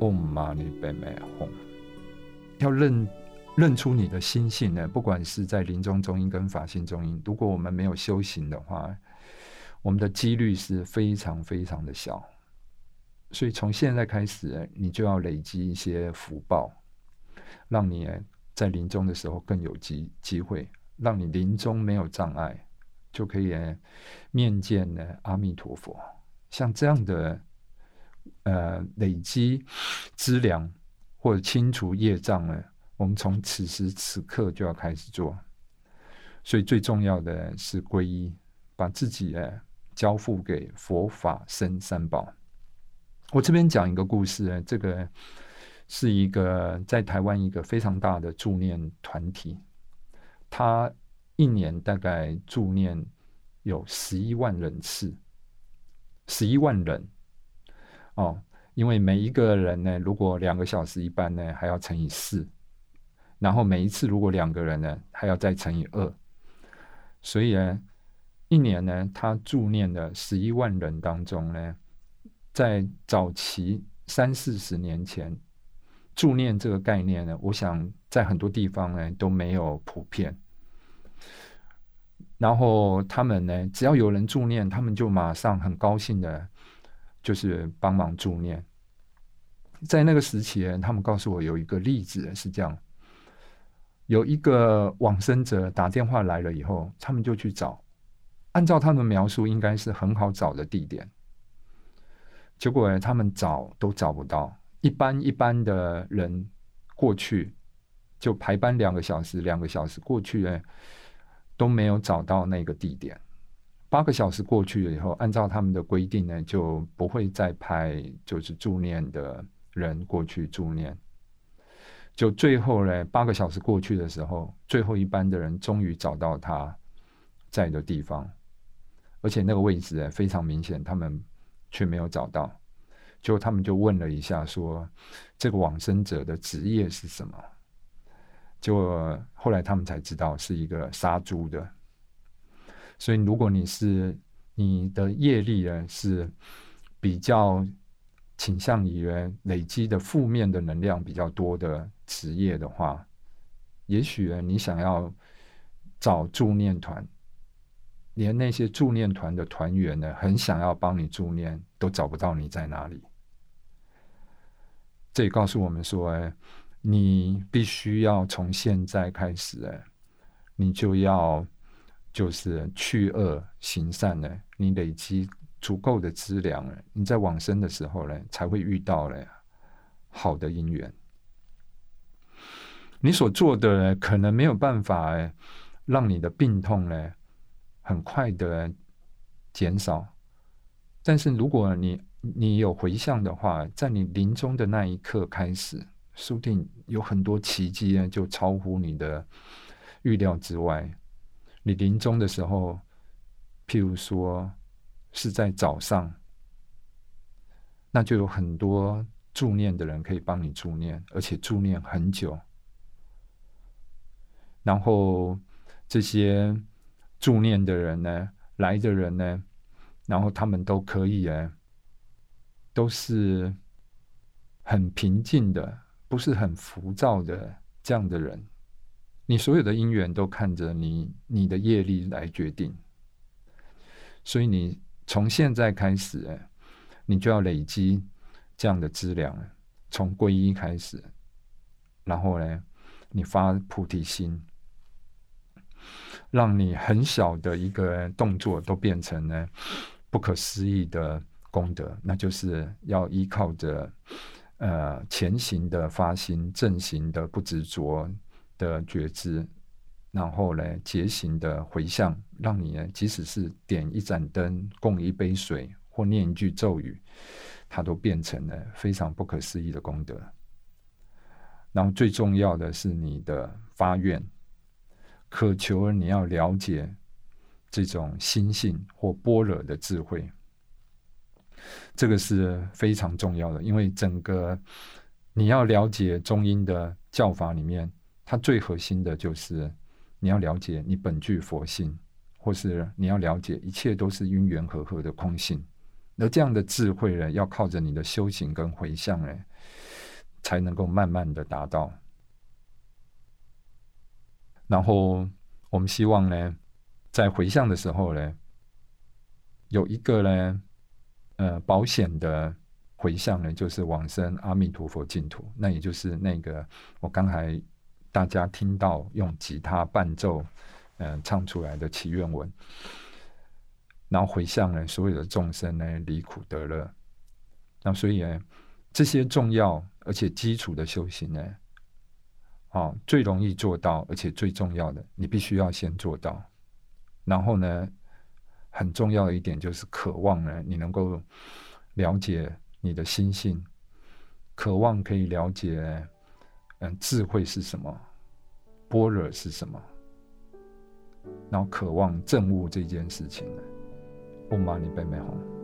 Om Mani Padme Hum，要认认出你的心性呢。不管是在临终中音跟法性中音，如果我们没有修行的话，我们的几率是非常非常的小。所以从现在开始，你就要累积一些福报，让你在临终的时候更有机机会，让你临终没有障碍，就可以面见呢阿弥陀佛。像这样的呃累积资粮或者清除业障呢，我们从此时此刻就要开始做。所以最重要的是皈依，把自己呢交付给佛法僧三宝。我这边讲一个故事，这个是一个在台湾一个非常大的助念团体，他一年大概助念有十一万人次，十一万人哦，因为每一个人呢，如果两个小时一班呢，还要乘以四，然后每一次如果两个人呢，还要再乘以二，所以呢，一年呢，他助念的十一万人当中呢。在早期三四十年前，助念这个概念呢，我想在很多地方呢都没有普遍。然后他们呢，只要有人助念，他们就马上很高兴的，就是帮忙助念。在那个时期，他们告诉我有一个例子是这样：有一个往生者打电话来了以后，他们就去找，按照他们描述，应该是很好找的地点。结果他们找都找不到，一般一般的人过去就排班两个小时，两个小时过去呢都没有找到那个地点。八个小时过去了以后，按照他们的规定呢，就不会再派就是助念的人过去助念。就最后呢，八个小时过去的时候，最后一班的人终于找到他在的地方，而且那个位置呢非常明显，他们。却没有找到，就他们就问了一下，说这个往生者的职业是什么？就后来他们才知道是一个杀猪的。所以，如果你是你的业力呢是比较倾向于累积的负面的能量比较多的职业的话，也许你想要找助念团。连那些助念团的团员呢，很想要帮你助念，都找不到你在哪里。这也告诉我们说，哎，你必须要从现在开始，哎，你就要就是去恶行善呢，你累积足够的资粮了，你在往生的时候呢，才会遇到了好的因缘。你所做的呢可能没有办法让你的病痛呢。很快的减少，但是如果你你有回向的话，在你临终的那一刻开始，说不定有很多奇迹呢，就超乎你的预料之外。你临终的时候，譬如说是在早上，那就有很多助念的人可以帮你助念，而且助念很久，然后这些。助念的人呢，来的人呢，然后他们都可以哎，都是很平静的，不是很浮躁的这样的人。你所有的因缘都看着你你的业力来决定，所以你从现在开始，你就要累积这样的资粮，从皈依开始，然后呢，你发菩提心。让你很小的一个动作都变成呢不可思议的功德，那就是要依靠着呃前行的发心、正行的不执着的觉知，然后呢结行的回向，让你呢即使是点一盏灯、供一杯水或念一句咒语，它都变成了非常不可思议的功德。然后最重要的是你的发愿。渴求你要了解这种心性或般若的智慧，这个是非常重要的。因为整个你要了解中英的教法里面，它最核心的就是你要了解你本具佛性，或是你要了解一切都是因缘和合的空性。而这样的智慧呢，要靠着你的修行跟回向呢，才能够慢慢的达到。然后我们希望呢，在回向的时候呢，有一个呢，呃，保险的回向呢，就是往生阿弥陀佛净土。那也就是那个我刚才大家听到用吉他伴奏，嗯，唱出来的祈愿文。然后回向呢，所有的众生呢，离苦得乐。那所以呢，这些重要而且基础的修行呢，啊，最容易做到，而且最重要的，你必须要先做到。然后呢，很重要的一点就是渴望呢，你能够了解你的心性，渴望可以了解，嗯，智慧是什么，般若是什么，然后渴望证悟这件事情呢。嗡嘛呢叭咪吽。